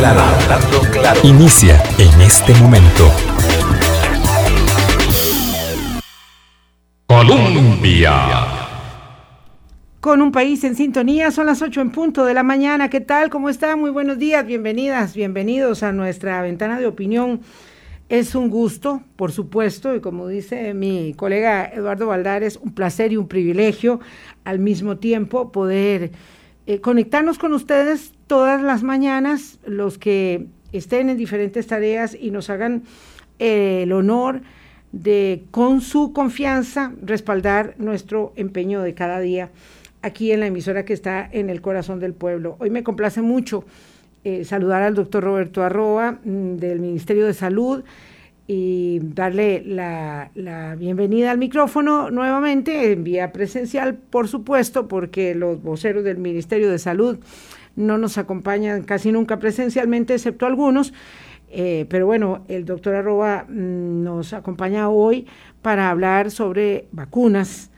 claro, hablando claro. Inicia en este momento. Colombia. Con un país en sintonía, son las 8 en punto de la mañana. ¿Qué tal? ¿Cómo está? Muy buenos días, bienvenidas, bienvenidos a nuestra ventana de opinión. Es un gusto, por supuesto, y como dice mi colega Eduardo Valdares, un placer y un privilegio al mismo tiempo poder eh, conectarnos con ustedes todas las mañanas, los que estén en diferentes tareas y nos hagan eh, el honor de, con su confianza, respaldar nuestro empeño de cada día aquí en la emisora que está en el corazón del pueblo. Hoy me complace mucho eh, saludar al doctor Roberto Arroba mm, del Ministerio de Salud y darle la, la, bienvenida al micrófono nuevamente en vía presencial, por supuesto, porque los voceros del Ministerio de Salud no nos acompañan casi nunca presencialmente, excepto algunos. Eh, pero bueno, el doctor Arroba mm, nos acompaña hoy para hablar sobre vacunas,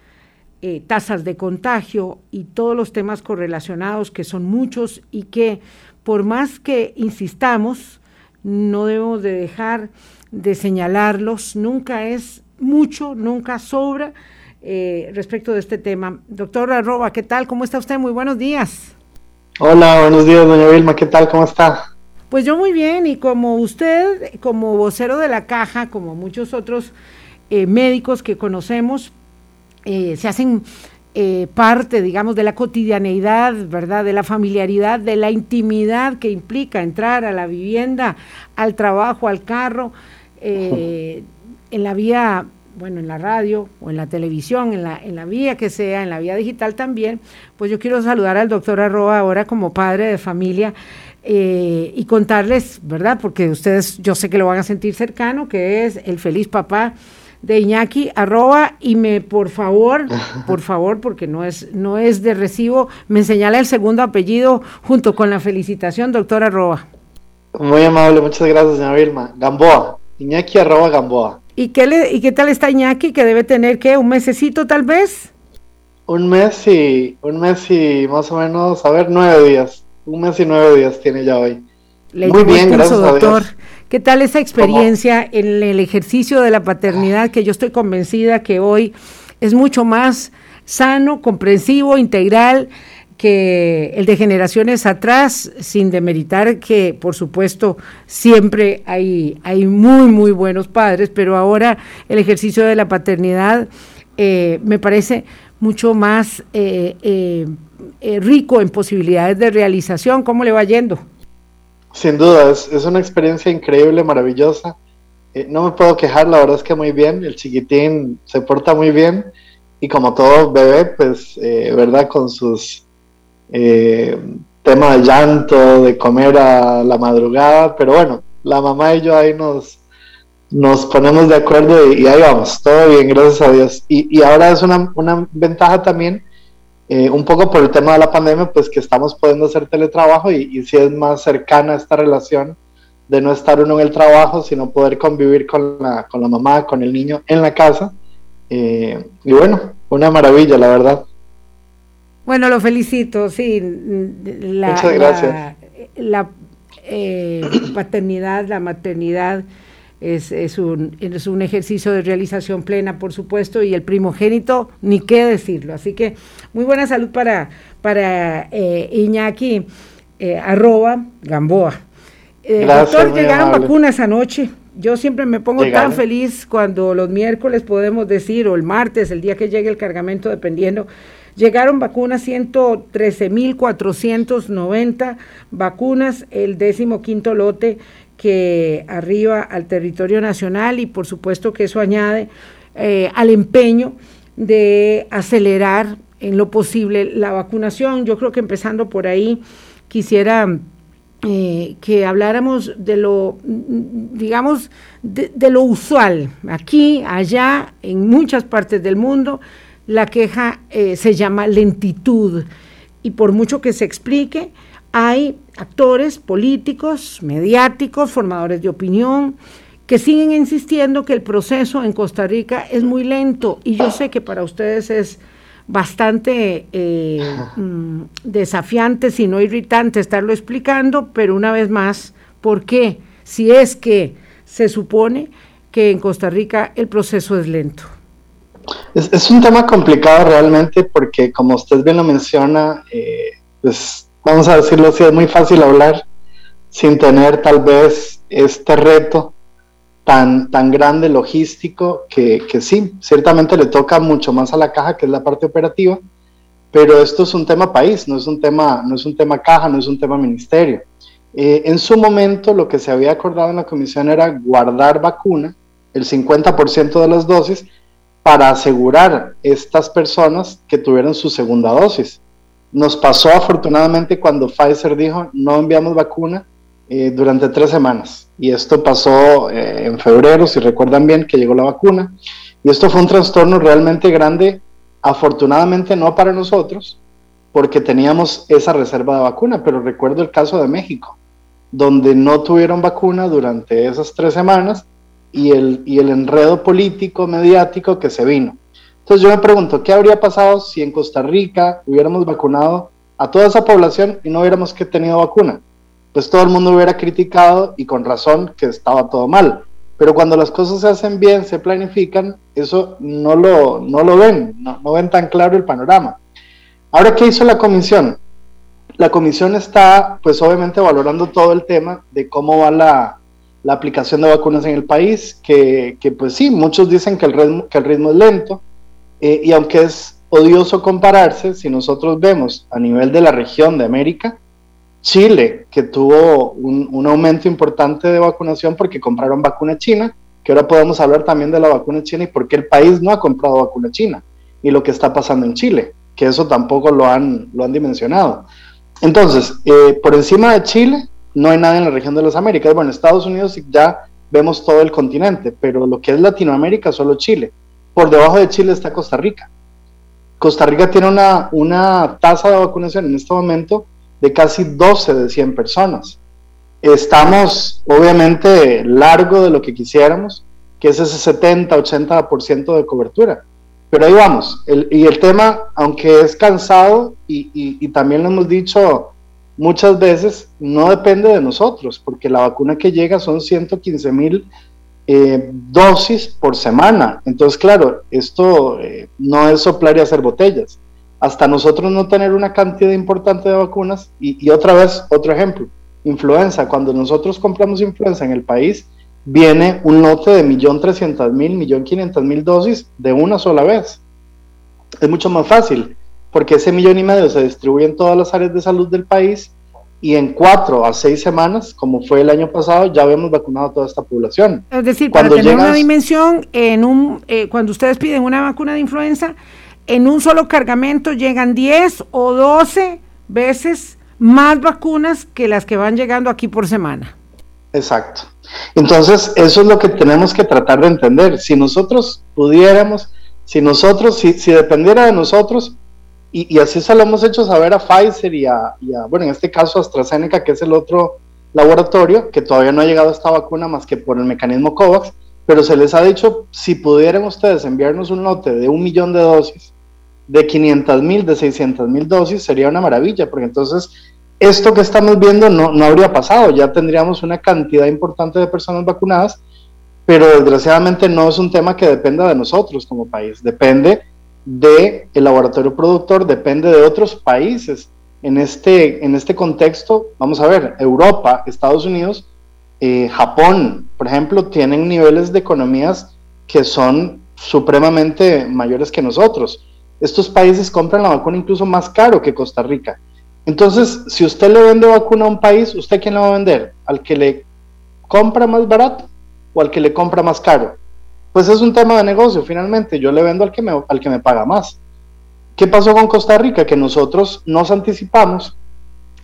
eh, tasas de contagio y todos los temas correlacionados, que son muchos y que por más que insistamos, no debemos de dejar de señalarlos, nunca es mucho, nunca sobra eh, respecto de este tema. Doctor Arroba, ¿qué tal? ¿Cómo está usted? Muy buenos días. Hola, buenos días, doña Vilma, ¿qué tal? ¿Cómo está? Pues yo muy bien y como usted, como vocero de la caja, como muchos otros eh, médicos que conocemos, eh, se hacen eh, parte, digamos, de la cotidianeidad, ¿verdad? De la familiaridad, de la intimidad que implica entrar a la vivienda, al trabajo, al carro, en la vía, bueno, en la radio o en la televisión, en la, en la vía que sea, en la vía digital también, pues yo quiero saludar al doctor Arroba ahora como padre de familia eh, y contarles, ¿verdad? Porque ustedes yo sé que lo van a sentir cercano, que es el feliz papá de Iñaki, arroba, y me, por favor, por favor, porque no es, no es de recibo, me señala el segundo apellido junto con la felicitación, doctor arroba. Muy amable, muchas gracias, señora Vilma. Gamboa, Iñaki arroba Gamboa. ¿Y qué, le, ¿Y qué tal está Iñaki? Que debe tener, ¿qué? ¿Un mesecito tal vez? Un mes y, un mes y más o menos, a ver, nueve días. Un mes y nueve días tiene ya hoy. Muy bien, gracias doctor. ¿Qué tal esa experiencia en el ejercicio de la paternidad que yo estoy convencida que hoy es mucho más sano, comprensivo, integral que el de generaciones atrás, sin demeritar que, por supuesto, siempre hay, hay muy, muy buenos padres, pero ahora el ejercicio de la paternidad eh, me parece mucho más eh, eh, rico en posibilidades de realización. ¿Cómo le va yendo? Sin duda, es, una experiencia increíble, maravillosa. No me puedo quejar, la verdad es que muy bien. El chiquitín se porta muy bien y como todo bebé, pues, ¿verdad? Con sus temas de llanto, de comer a la madrugada, pero bueno, la mamá y yo ahí nos, nos ponemos de acuerdo y, ahí vamos, todo bien, gracias a Dios. Y, y ahora es una, una ventaja también eh, un poco por el tema de la pandemia, pues que estamos pudiendo hacer teletrabajo y, si es más cercana esta relación de no estar uno en el trabajo, sino poder convivir con la, con la mamá, con el niño en la casa. Eh, y bueno, una maravilla, la verdad. Bueno, lo felicito, sí. Muchas gracias. La, eh, paternidad, la maternidad es, es, un, es un ejercicio de realización plena, por supuesto, y el primogénito, ni qué decirlo. Así que muy buena salud para, para eh, Iñaki, eh, arroba Gamboa. Eh, doctor, llegaron vacunas anoche. Yo siempre me pongo tan feliz cuando los miércoles podemos decir, o el martes, el día que llegue el cargamento, dependiendo. Llegaron vacunas, 113.490 vacunas, el décimo quinto lote que arriba al territorio nacional y por supuesto que eso añade eh, al empeño de acelerar en lo posible la vacunación. Yo creo que empezando por ahí quisiera eh, que habláramos de lo, digamos, de, lo usual. Aquí, allá, en muchas partes del mundo, la queja eh, se llama lentitud y por mucho que se explique, hay actores políticos, mediáticos, formadores de opinión, que siguen insistiendo que el proceso en Costa Rica es muy lento y yo sé que para ustedes es bastante eh, mm, desafiante, si no irritante, estarlo explicando, pero una vez más, ¿por qué? Si es que se supone que en Costa Rica el proceso es lento. Es, un tema complicado realmente porque, como usted bien lo menciona, eh, pues vamos a decirlo así, es muy fácil hablar sin tener tal vez este reto tan, tan grande logístico que, que sí, ciertamente le toca mucho más a la caja, que es la parte operativa, pero esto es un tema país, no es un tema, no es un tema caja, no es un tema ministerio. Eh, en su momento lo que se había acordado en la comisión era guardar vacuna, el 50% de las dosis, para asegurar estas personas que tuvieran su segunda dosis. Nos pasó afortunadamente cuando Pfizer dijo no enviamos vacuna eh, durante tres semanas. Y esto pasó eh, en febrero, si recuerdan bien, que llegó la vacuna. Y esto fue un trastorno realmente grande, afortunadamente no para nosotros, porque teníamos esa reserva de vacuna, pero recuerdo el caso de México, donde no tuvieron vacuna durante esas tres semanas y el, y el enredo político, mediático que se vino. Entonces yo me pregunto, ¿qué habría pasado si en Costa Rica hubiéramos vacunado a toda esa población y no hubiéramos que tenido vacuna? Pues todo el mundo hubiera criticado y con razón que estaba todo mal. Pero cuando las cosas se hacen bien, se planifican, eso no lo, no lo ven, no, no ven tan claro el panorama. Ahora, ¿qué hizo la comisión? La comisión está, pues obviamente, valorando todo el tema de cómo va la, la aplicación de vacunas en el país, que, que, pues sí, muchos dicen que el ritmo, que el ritmo es lento, eh, y aunque es odioso compararse, si nosotros vemos a nivel de la región de América, Chile, que tuvo un, un aumento importante de vacunación porque compraron vacuna china, que ahora podemos hablar también de la vacuna china y por qué el país no ha comprado vacuna china, y lo que está pasando en Chile, que eso tampoco lo han, lo han dimensionado. Entonces, eh, por encima de Chile, no hay nada en la región de las Américas. Bueno, Estados Unidos ya vemos todo el continente, pero lo que es Latinoamérica, solo Chile. Por debajo de Chile está Costa Rica. Costa Rica tiene una, una tasa de vacunación en este momento de casi 12 de 100 personas. Estamos obviamente largo de lo que quisiéramos, que es ese 70-80% de cobertura. Pero ahí vamos. y el tema, aunque es cansado, y también lo hemos dicho muchas veces no depende de nosotros, porque la vacuna que llega son 115 mil eh, dosis por semana. Entonces, claro, esto eh, no es soplar y hacer botellas. Hasta nosotros no tener una cantidad importante de vacunas, y, otra vez, otro ejemplo, influenza. Cuando nosotros compramos influenza en el país, viene un lote de 1.300.000, 1.500.000 dosis de una sola vez. Es mucho más fácil porque ese millón y medio se distribuye en todas las áreas de salud del país y en cuatro a seis semanas, como fue el año pasado, ya habíamos vacunado a toda esta población. Es decir, cuando para tener una dimensión, en un, eh, cuando ustedes piden una vacuna de influenza, en un solo cargamento llegan 10 o 12 veces más vacunas que las que van llegando aquí por semana. Exacto. Entonces, eso es lo que tenemos que tratar de entender. Si nosotros pudiéramos, si nosotros, si, si dependiera de nosotros, y, así se lo hemos hecho saber a Pfizer y a, bueno, en este caso AstraZeneca, que es el otro laboratorio, que todavía no ha llegado a esta vacuna más que por el mecanismo COVAX, pero se les ha dicho, si pudieran ustedes enviarnos un lote de un millón de dosis, de 500 mil, de 600 mil dosis, sería una maravilla, porque entonces esto que estamos viendo no, no habría pasado, ya tendríamos una cantidad importante de personas vacunadas, pero desgraciadamente no es un tema que dependa de nosotros como país, depende del el laboratorio productor, depende de otros países. En este, en este contexto, vamos a ver, Europa, Estados Unidos, eh, Japón, por ejemplo, tienen niveles de economías que son supremamente mayores que nosotros. Estos países compran la vacuna incluso más caro que Costa Rica. Entonces, si usted le vende vacuna a un país, ¿usted quién le va a vender? ¿Al que le compra más barato o al que le compra más caro? Pues es un tema de negocio finalmente, yo le vendo al que me, al que me paga más. ¿Qué pasó con Costa Rica? Que nosotros nos anticipamos,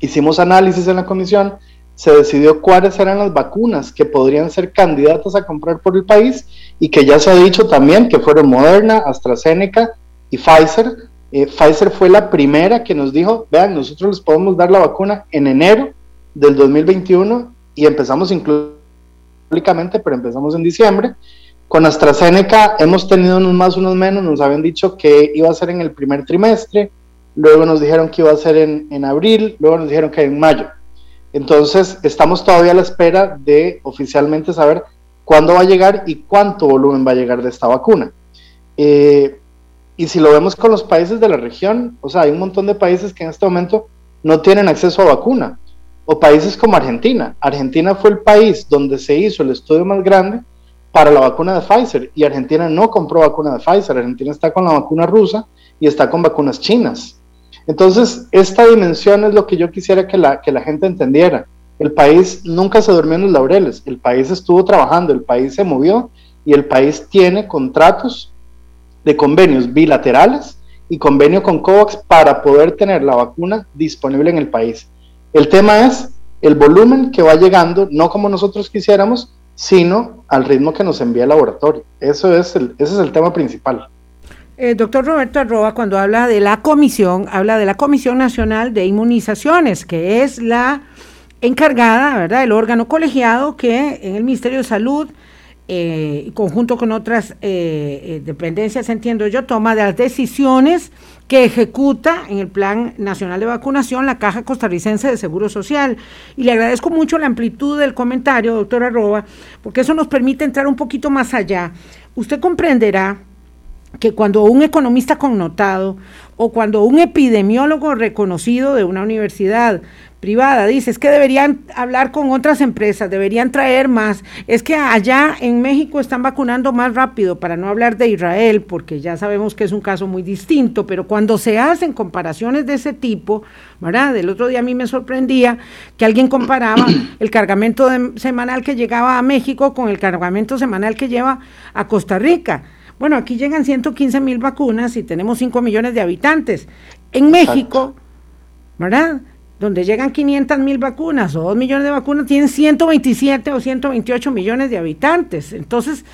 hicimos análisis en la comisión, se decidió cuáles eran las vacunas que podrían ser candidatas a comprar por el país y que ya se ha dicho también que fueron Moderna, AstraZeneca y Pfizer. Eh, Pfizer fue la primera que nos dijo, vean, nosotros les podemos dar la vacuna en enero del 2021 y empezamos incluso públicamente, pero empezamos en diciembre Con AstraZeneca hemos tenido unos más, unos menos, nos habían dicho que iba a ser en el primer trimestre, luego nos dijeron que iba a ser en, en abril, luego nos dijeron que en mayo. Entonces, estamos todavía a la espera de oficialmente saber cuándo va a llegar y cuánto volumen va a llegar de esta vacuna. Eh, y si lo vemos con los países de la región, o sea, hay un montón de países que en este momento no tienen acceso a vacuna, o países como Argentina. Argentina fue el país donde se hizo el estudio más grande para la vacuna de Pfizer y Argentina no compró vacuna de Pfizer, Argentina está con la vacuna rusa y está con vacunas chinas. Entonces, esta dimensión es lo que yo quisiera que la, que la gente entendiera. El país nunca se durmió en los laureles, el país estuvo trabajando, el país se movió y el país tiene contratos de convenios bilaterales y convenio con COVAX para poder tener la vacuna disponible en el país. El tema es el volumen que va llegando, no como nosotros quisiéramos, sino al ritmo que nos envía el laboratorio. Eso es el, ese es el tema principal. Eh, doctor Roberto Arroba, cuando habla de la comisión, habla de la Comisión Nacional de Inmunizaciones, que es la encargada, ¿verdad?, el órgano colegiado que en el Ministerio de Salud, eh, conjunto con otras eh, dependencias, entiendo yo, toma las decisiones que ejecuta en el Plan Nacional de Vacunación la Caja Costarricense de Seguro Social. Y le agradezco mucho la amplitud del comentario, doctor Arroba, porque eso nos permite entrar un poquito más allá. Usted comprenderá que cuando un economista connotado o cuando un epidemiólogo reconocido de una universidad privada dice, es que deberían hablar con otras empresas, deberían traer más, es que allá en México están vacunando más rápido, para no hablar de Israel, porque ya sabemos que es un caso muy distinto, pero cuando se hacen comparaciones de ese tipo, ¿verdad? El otro día a mí me sorprendía que alguien comparaba el cargamento semanal que llegaba a México con el cargamento semanal que lleva a Costa Rica. Bueno, aquí llegan 115 mil vacunas y tenemos 5 millones de habitantes. En México, ¿verdad? Donde llegan 500 mil vacunas o 2 millones de vacunas, tienen 127 o 128 millones de habitantes. Entonces,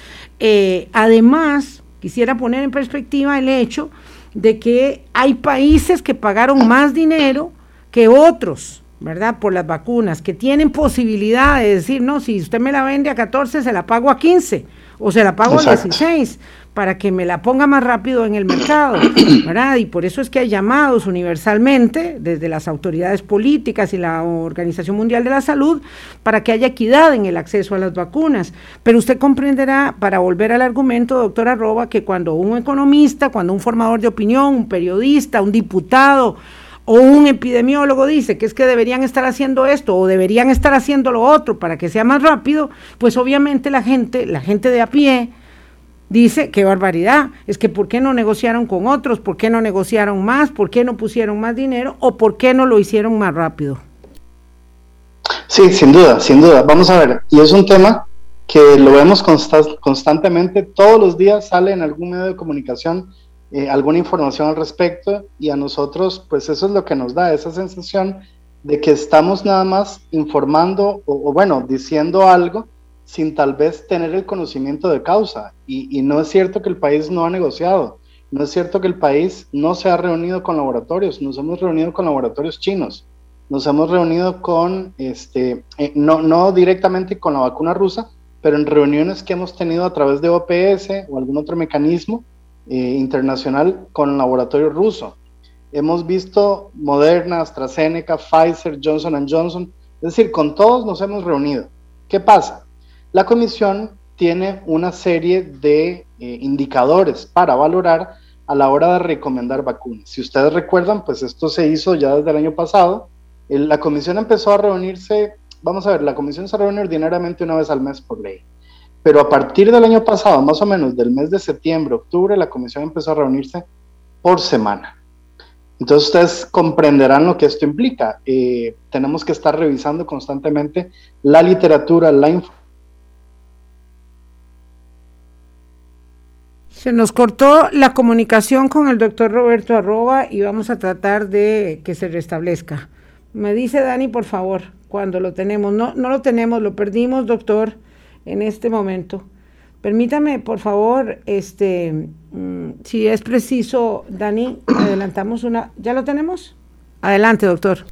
eh, además, quisiera poner en perspectiva el hecho de que hay países que pagaron más dinero que otros, ¿verdad? Por las vacunas, que tienen posibilidad de decir, no, si usted me la vende a 14, se la pago a 15 o se la pago a 16 para que me la ponga más rápido en el mercado, ¿verdad? Y por eso es que hay llamados universalmente desde las autoridades políticas y la Organización Mundial de la Salud para que haya equidad en el acceso a las vacunas. Pero usted comprenderá, para volver al argumento, doctora Arroba, que cuando un economista, cuando un formador de opinión, un periodista, un diputado, o un epidemiólogo dice que es que deberían estar haciendo esto o deberían estar haciendo lo otro para que sea más rápido, pues obviamente la gente, la gente de a pie, dice, qué barbaridad, es que ¿por qué no negociaron con otros? ¿Por qué no negociaron más? ¿Por qué no pusieron más dinero? ¿O por qué no lo hicieron más rápido? Sí, sin duda, sin duda. Vamos a ver, y es un tema que lo vemos constantemente, todos los días sale en algún medio de comunicación eh, alguna información al respecto y a nosotros, pues eso es lo que nos da esa sensación de que estamos nada más informando o bueno, diciendo algo sin tal vez tener el conocimiento de causa. Y, no es cierto que el país no ha negociado, no es cierto que el país no se ha reunido con laboratorios, nos hemos reunido con laboratorios chinos, nos hemos reunido con, este, eh, no, no directamente con la vacuna rusa, pero en reuniones que hemos tenido a través de OPS o algún otro mecanismo eh, internacional con laboratorio ruso. Hemos visto Moderna, AstraZeneca, Pfizer, Johnson Johnson, es decir, con todos nos hemos reunido. ¿Qué pasa? La comisión tiene una serie de eh, indicadores para valorar a la hora de recomendar vacunas. Si ustedes recuerdan, pues esto se hizo ya desde el año pasado. la comisión empezó a reunirse, vamos a ver, la comisión se reúne ordinariamente una vez al mes por ley. Pero a partir del año pasado, más o menos del mes de septiembre, octubre, la comisión empezó a reunirse por semana. Entonces ustedes comprenderán lo que esto implica. Eh, tenemos que estar revisando constantemente la literatura, la información Se nos cortó la comunicación con el doctor Roberto Arroba y vamos a tratar de que se restablezca. Me dice Dani, por favor, cuando lo tenemos. No, no lo tenemos, lo perdimos, doctor, en este momento. Permítame, por favor, este, mm, si es preciso, Dani, adelantamos una. ¿Ya lo tenemos? Adelante, doctor.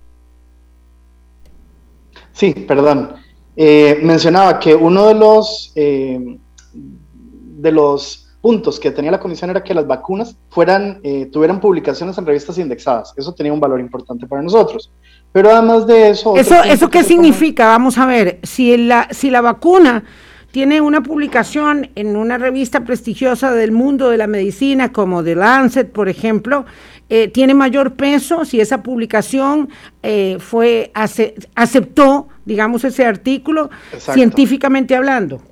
Sí, perdón. Eh, mencionaba que uno de los eh, de los puntos que tenía la comisión era que las vacunas fueran, eh, tuvieran publicaciones en revistas indexadas. Eso tenía un valor importante para nosotros. Pero además de eso... ¿Eso, ¿eso qué significa? Vamos a ver, si la, si la vacuna tiene una publicación en una revista prestigiosa del mundo de la medicina como The Lancet, por ejemplo, eh, tiene mayor peso si esa publicación eh, fue aceptó, digamos, ese artículo científicamente hablando.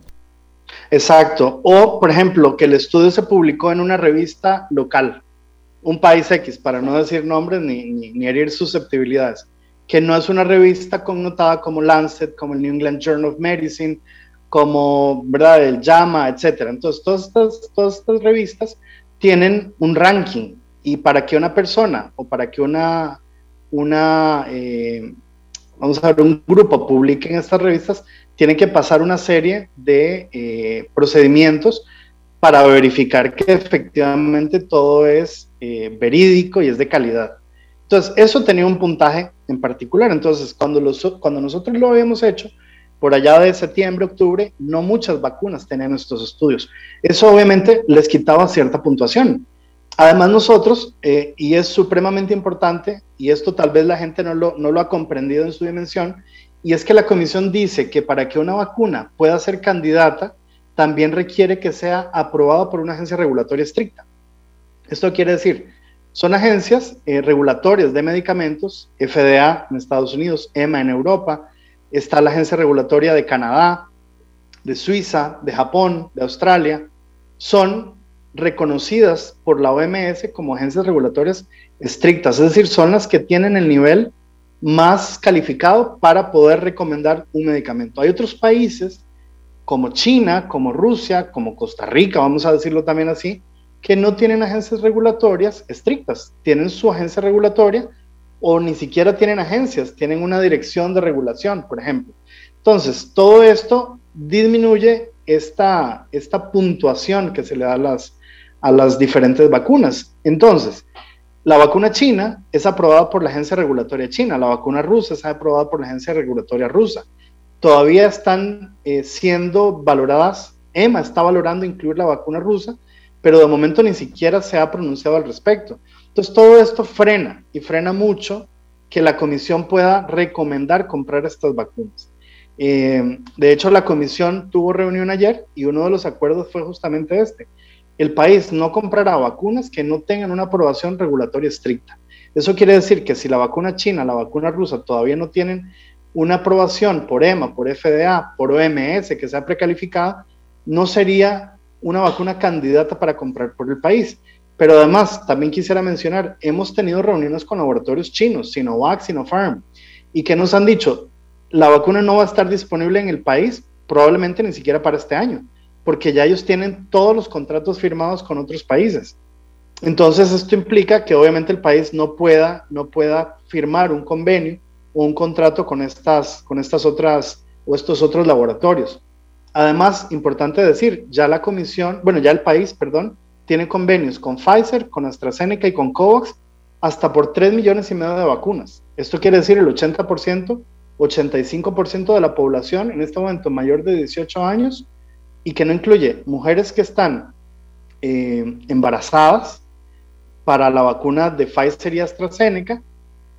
Exacto. O, por ejemplo, que el estudio se publicó en una revista local, un país X, para no decir nombres ni, herir susceptibilidades, que no es una revista connotada como Lancet, como el New England Journal of Medicine, como ¿verdad? el JAMA, etcétera. Entonces, todas estas, todas estas revistas tienen un ranking y para que una persona o para que una, una eh, vamos a ver, un grupo publique en estas revistas, tiene que pasar una serie de eh, procedimientos para verificar que efectivamente todo es eh, verídico y es de calidad. Entonces, eso tenía un puntaje en particular. Entonces, cuando, los, cuando nosotros lo habíamos hecho, por allá de septiembre, octubre, no muchas vacunas tenían estos estudios. Eso obviamente les quitaba cierta puntuación. Además nosotros, eh, y es supremamente importante, y esto tal vez la gente no lo, no lo ha comprendido en su dimensión, y es que la comisión dice que para que una vacuna pueda ser candidata, también requiere que sea aprobada por una agencia regulatoria estricta. Esto quiere decir, son agencias eh, regulatorias de medicamentos, FDA en Estados Unidos, EMA en Europa, está la agencia regulatoria de Canadá, de Suiza, de Japón, de Australia, son reconocidas por la OMS como agencias regulatorias estrictas, es decir, son las que tienen el nivel más calificado para poder recomendar un medicamento. Hay otros países como China, como Rusia, como Costa Rica, vamos a decirlo también así, que no tienen agencias regulatorias estrictas, tienen su agencia regulatoria o ni siquiera tienen agencias, tienen una dirección de regulación, por ejemplo. Entonces, todo esto disminuye esta, esta puntuación que se le da a las, a las diferentes vacunas. Entonces, la vacuna china es aprobada por la agencia regulatoria china, la vacuna rusa es aprobada por la agencia regulatoria rusa. Todavía están eh, siendo valoradas, EMA está valorando incluir la vacuna rusa, pero de momento ni siquiera se ha pronunciado al respecto. Entonces todo esto frena y frena mucho que la comisión pueda recomendar comprar estas vacunas. Eh, de hecho, la comisión tuvo reunión ayer y uno de los acuerdos fue justamente este. El país no comprará vacunas que no tengan una aprobación regulatoria estricta. Eso quiere decir que si la vacuna china, la vacuna rusa todavía no tienen una aprobación por EMA, por FDA, por OMS que sea precalificada, no sería una vacuna candidata para comprar por el país. Pero además, también quisiera mencionar, hemos tenido reuniones con laboratorios chinos, Sinovac, Sinopharm, y que nos han dicho, la vacuna no va a estar disponible en el país, probablemente ni siquiera para este año, porque ya ellos tienen todos los contratos firmados con otros países. Entonces, esto implica que obviamente el país no pueda, no pueda firmar un convenio o un contrato con estas, con estas otras o estos otros laboratorios. Además, importante decir, ya la comisión, bueno, ya el país, perdón, tiene convenios con Pfizer, con AstraZeneca y con COVAX hasta por 3 millones y medio de vacunas. Esto quiere decir el 80%, 85% de la población en este momento mayor de 18 años y que no incluye mujeres que están eh, embarazadas para la vacuna de Pfizer y AstraZeneca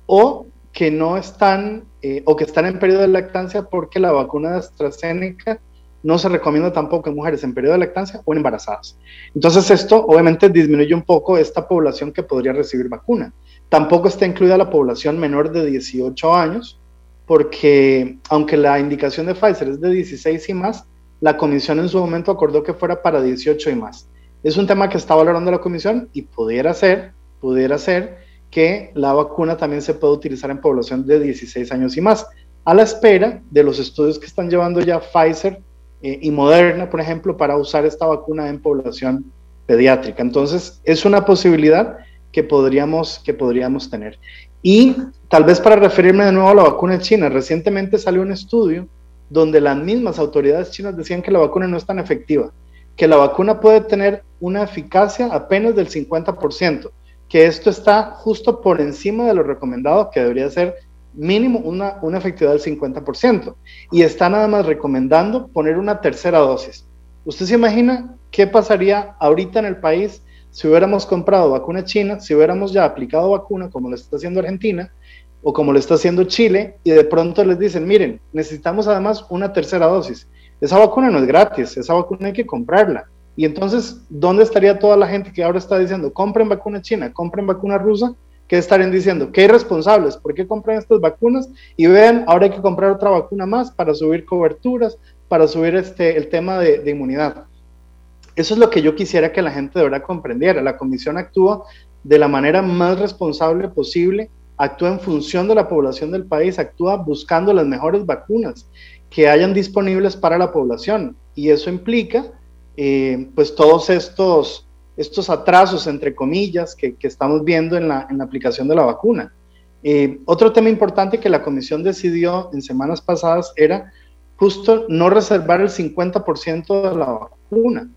o que no están eh, o que están en periodo de lactancia porque la vacuna de AstraZeneca no se recomienda tampoco en mujeres en periodo de lactancia o en embarazadas. Entonces esto obviamente disminuye un poco esta población que podría recibir vacuna. Tampoco está incluida la población menor de 18 años, porque aunque la indicación de Pfizer es de 16 y más, la comisión en su momento acordó que fuera para 18 y más. Es un tema que está valorando la comisión y pudiera ser, pudiera ser que la vacuna también se pueda utilizar en población de 16 años y más, a la espera de los estudios que están llevando ya Pfizer eh, y Moderna, por ejemplo, para usar esta vacuna en población pediátrica. Entonces, es una posibilidad que podríamos, que podríamos tener. Y tal vez para referirme de nuevo a la vacuna china, recientemente salió un estudio donde las mismas autoridades chinas decían que la vacuna no es tan efectiva, que la vacuna puede tener una eficacia apenas del 50%, que esto está justo por encima de lo recomendado, que debería ser mínimo una, una efectividad del 50%. Y está nada más recomendando poner una tercera dosis. ¿Usted se imagina ¿qué pasaría ahorita en el país si hubiéramos comprado vacuna china, si hubiéramos ya aplicado vacuna como lo está haciendo Argentina o como lo está haciendo Chile y de pronto les dicen, miren, necesitamos además una tercera dosis? Esa vacuna no es gratis, esa vacuna hay que comprarla. Y entonces, ¿dónde estaría toda la gente que ahora está diciendo, compren vacuna china, compren vacuna rusa? ¿Qué estarían diciendo? ¿Qué irresponsables? ¿Por qué compran estas vacunas? Y vean, ahora hay que comprar otra vacuna más para subir coberturas, para subir este, el tema de, inmunidad. Eso es lo que yo quisiera que la gente de verdad comprendiera. La comisión actúa de la manera más responsable posible, actúa en función de la población del país, actúa buscando las mejores vacunas que hayan disponibles para la población. Y eso implica, eh, pues, todos estos estos atrasos, entre comillas, que, estamos viendo en la, aplicación de la vacuna. Eh, otro tema importante que la comisión decidió en semanas pasadas era justo no reservar el 50% de la vacuna.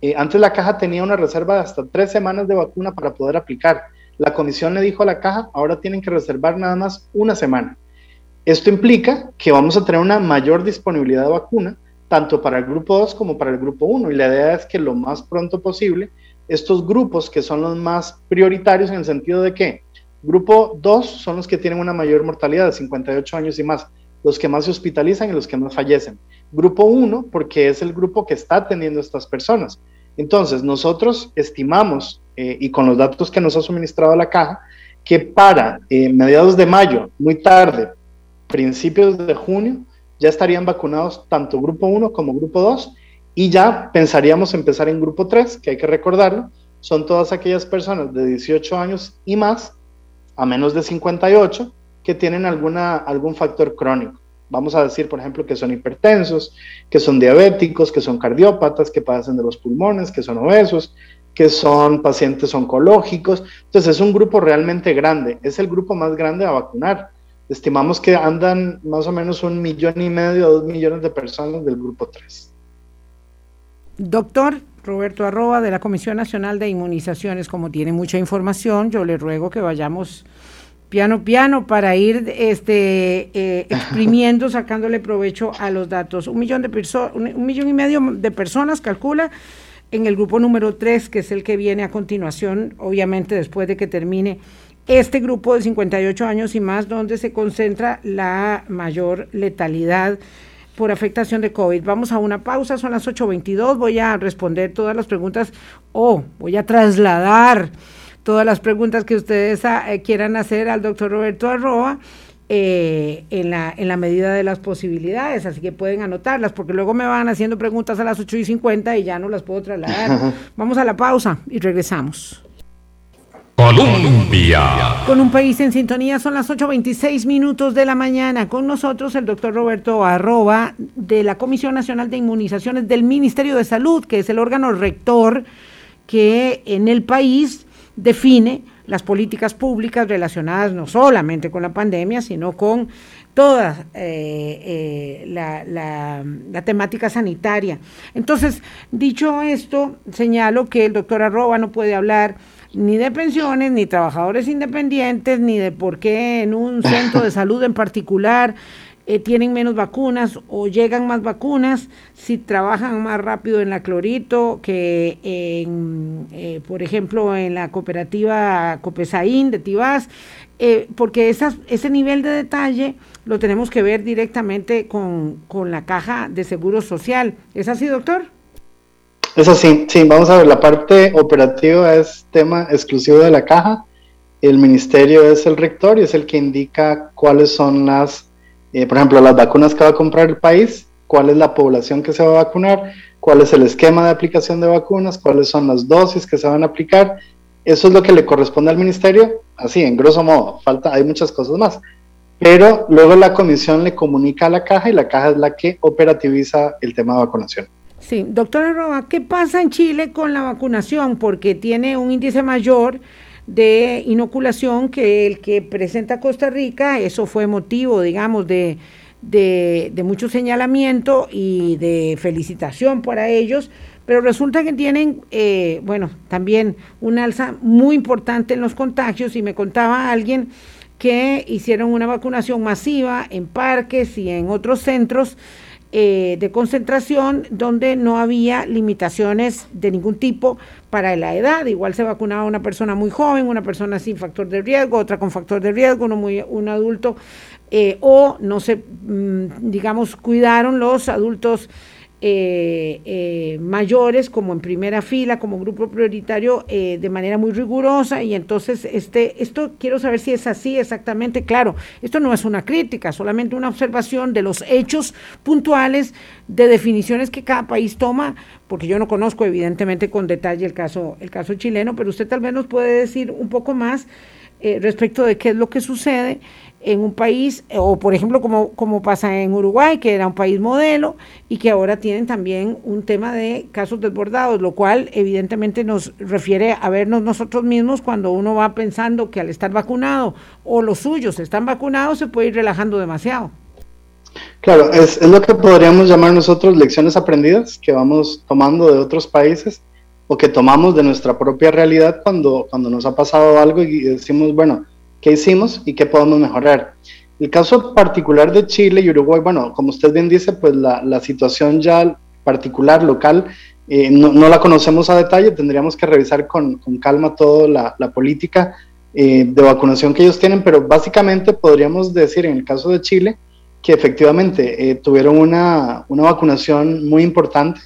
Eh, antes la caja tenía una reserva de hasta tres semanas de vacuna para poder aplicar. La comisión le dijo a la caja, ahora tienen que reservar nada más una semana. Esto implica que vamos a tener una mayor disponibilidad de vacuna, tanto para el grupo 2 como para el grupo 1. Y la idea es que lo más pronto posible estos grupos que son los más prioritarios en el sentido de que grupo 2 son los que tienen una mayor mortalidad de 58 años y más, los que más se hospitalizan y los que más fallecen. Grupo 1 porque es el grupo que está atendiendo a estas personas. Entonces, nosotros estimamos, eh, y con los datos que nos ha suministrado la caja, que para eh, mediados de mayo, muy tarde, principios de junio, ya estarían vacunados tanto grupo 1 como grupo 2 y ya pensaríamos empezar en grupo 3, que hay que recordarlo, son todas aquellas personas de 18 años y más, a menos de 58, que tienen alguna, algún factor crónico. Vamos a decir, por ejemplo, que son hipertensos, que son diabéticos, que son cardiópatas, que padecen de los pulmones, que son obesos, que son pacientes oncológicos. Entonces es un grupo realmente grande, es el grupo más grande a vacunar. Estimamos que andan más o menos un millón y medio, dos millones de personas del grupo 3. Doctor Roberto Arroba de la Comisión Nacional de Inmunizaciones, como tiene mucha información, yo le ruego que vayamos piano piano para ir este eh, exprimiendo, sacándole provecho a los datos. Un millón de personas, un millón y medio de personas calcula en el grupo número 3, que es el que viene a continuación, obviamente después de que termine este grupo de 58 años y más, donde se concentra la mayor letalidad por afectación de COVID. Vamos a una pausa, son las 8.22, voy a responder todas las preguntas o voy a trasladar todas las preguntas que ustedes ah, eh, quieran hacer al doctor Roberto Arroa. Eh, en, la, en la medida de las posibilidades, así que pueden anotarlas, porque luego me van haciendo preguntas a las 8 y 50 y ya no las puedo trasladar. Vamos a la pausa y regresamos. Colombia. Con un país en sintonía son las 8.26 minutos de la mañana. Con nosotros el doctor Roberto Arroba de la Comisión Nacional de Inmunizaciones del Ministerio de Salud, que es el órgano rector que en el país define las políticas públicas relacionadas no solamente con la pandemia, sino con toda eh, eh, la, la, temática sanitaria. Entonces, dicho esto, señalo que el doctor Arroba no puede hablar ni de pensiones, ni trabajadores independientes, ni de por qué en un centro de salud en particular eh, tienen menos vacunas o llegan más vacunas, si trabajan más rápido en la clorito que en, eh, por ejemplo, en la cooperativa Copesaín de Tibás, eh, porque esas, ese nivel de detalle lo tenemos que ver directamente con, con la caja de seguro social. ¿Es así, doctor? Es así, sí, vamos a ver, la parte operativa es tema exclusivo de la caja, el ministerio es el rector y es el que indica cuáles son las, eh, por ejemplo, las vacunas que va a comprar el país, cuál es la población que se va a vacunar, cuál es el esquema de aplicación de vacunas, cuáles son las dosis que se van a aplicar. Eso es lo que le corresponde al ministerio, así, en grosso modo, falta, hay muchas cosas más. Pero luego la comisión le comunica a la caja y la caja es la que operativiza el tema de vacunación. Sí, doctora Roa, ¿qué pasa en Chile con la vacunación? Porque tiene un índice mayor de inoculación que el que presenta Costa Rica, eso fue motivo, digamos, de, de, mucho señalamiento y de felicitación para ellos, pero resulta que tienen, eh, bueno, también un alza muy importante en los contagios. Y me contaba alguien que hicieron una vacunación masiva en parques y en otros centros eh, de concentración donde no había limitaciones de ningún tipo para la edad. Igual se vacunaba una persona muy joven, una persona sin factor de riesgo, otra con factor de riesgo, uno muy, un adulto, eh, o no se, mm, digamos, cuidaron los adultos eh, eh, mayores como en primera fila, como grupo prioritario, eh, de manera muy rigurosa. Y entonces, este, esto quiero saber si es así exactamente. Claro, esto no es una crítica, solamente una observación de los hechos puntuales, de definiciones que cada país toma, porque yo no conozco evidentemente con detalle el caso, el caso chileno, pero usted tal vez nos puede decir un poco más respecto de qué es lo que sucede en un país, o por ejemplo como, como pasa en Uruguay, que era un país modelo y que ahora tienen también un tema de casos desbordados, lo cual evidentemente nos refiere a vernos nosotros mismos cuando uno va pensando que al estar vacunado o los suyos están vacunados se puede ir relajando demasiado. Claro, es, es lo que podríamos llamar nosotros lecciones aprendidas que vamos tomando de otros países o que tomamos de nuestra propia realidad cuando, cuando nos ha pasado algo y decimos, bueno, qué hicimos y qué podemos mejorar. El caso particular de Chile y Uruguay, bueno, como usted bien dice, pues la, la situación ya particular, local, eh, no, no, la conocemos a detalle, tendríamos que revisar con, con calma toda la, la política eh, de vacunación que ellos tienen, pero básicamente podríamos decir en el caso de Chile que efectivamente eh, tuvieron una, una, vacunación muy importante.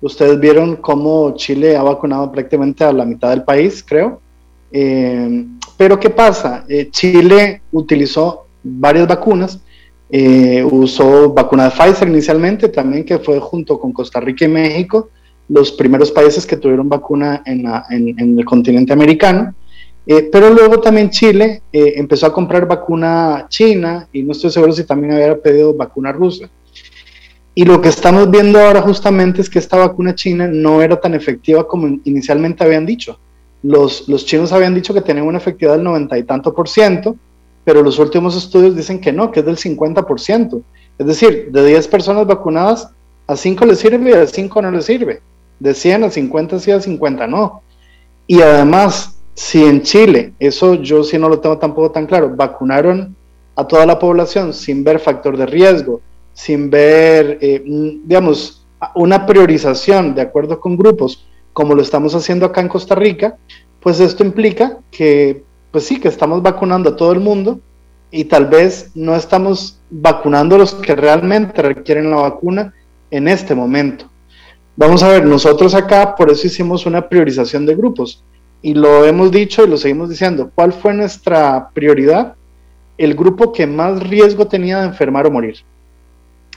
Ustedes vieron cómo Chile ha vacunado prácticamente a la mitad del país, creo. Eh, pero ¿qué pasa? Eh, Chile utilizó varias vacunas, eh, usó vacuna de Pfizer inicialmente, también que fue junto con Costa Rica y México, los primeros países que tuvieron vacuna en, el continente americano. Eh, pero luego también Chile empezó a comprar vacuna china y no estoy seguro si también había pedido vacuna rusa. Y lo que estamos viendo ahora justamente es que esta vacuna china no era tan efectiva como inicialmente habían dicho los, chinos habían dicho que tenían una efectividad del 90 y tanto por ciento, pero los últimos estudios dicen que no, que es del 50 por ciento. Es decir, de 10 personas vacunadas, a 5 les sirve y a 5 no les sirve. De 100 a 50 sí, a 50 no. Y además, si en Chile, eso yo sí no lo tengo tampoco tan claro, vacunaron a toda la población sin ver factor de riesgo, sin ver, eh, digamos, una priorización de acuerdo con grupos, como lo estamos haciendo acá en Costa Rica, pues esto implica que, pues sí, que estamos vacunando a todo el mundo y tal vez no estamos vacunando a los que realmente requieren la vacuna en este momento. Vamos a ver, nosotros acá por eso hicimos una priorización de grupos y lo hemos dicho y lo seguimos diciendo. ¿Cuál fue nuestra prioridad? El grupo que más riesgo tenía de enfermar o morir.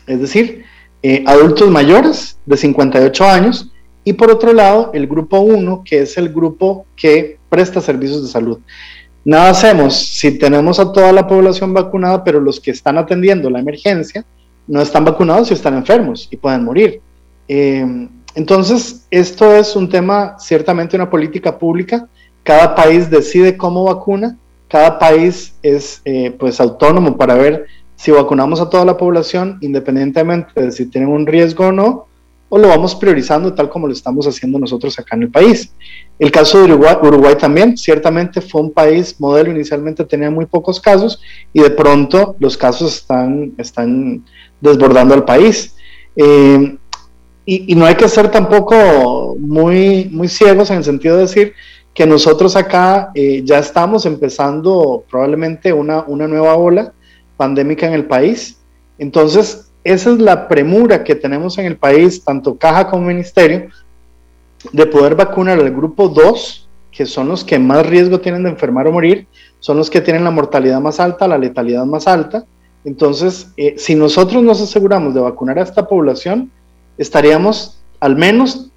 Es decir, eh, adultos mayores de 58 años y por otro lado, el grupo 1, que es el grupo que presta servicios de salud. Nada hacemos si tenemos a toda la población vacunada, pero los que están atendiendo la emergencia no están vacunados y están enfermos y pueden morir. Eh, entonces, esto es un tema, ciertamente una política pública. Cada país decide cómo vacuna, cada país es eh, pues autónomo para ver si vacunamos a toda la población, independientemente de si tienen un riesgo o no, o lo vamos priorizando tal como lo estamos haciendo nosotros acá en el país. El caso de Uruguay, también, ciertamente fue un país modelo, inicialmente tenía muy pocos casos y de pronto los casos están, están desbordando al país. Eh, y, no hay que ser tampoco muy, muy ciegos en el sentido de decir que nosotros acá eh, ya estamos empezando probablemente una, una nueva ola pandémica en el país. Entonces, esa es la premura que tenemos en el país, tanto caja como ministerio, de poder vacunar al grupo 2, que son los que más riesgo tienen de enfermar o morir, son los que tienen la mortalidad más alta, la letalidad más alta. Entonces, eh, si nosotros nos aseguramos de vacunar a esta población, estaríamos al menos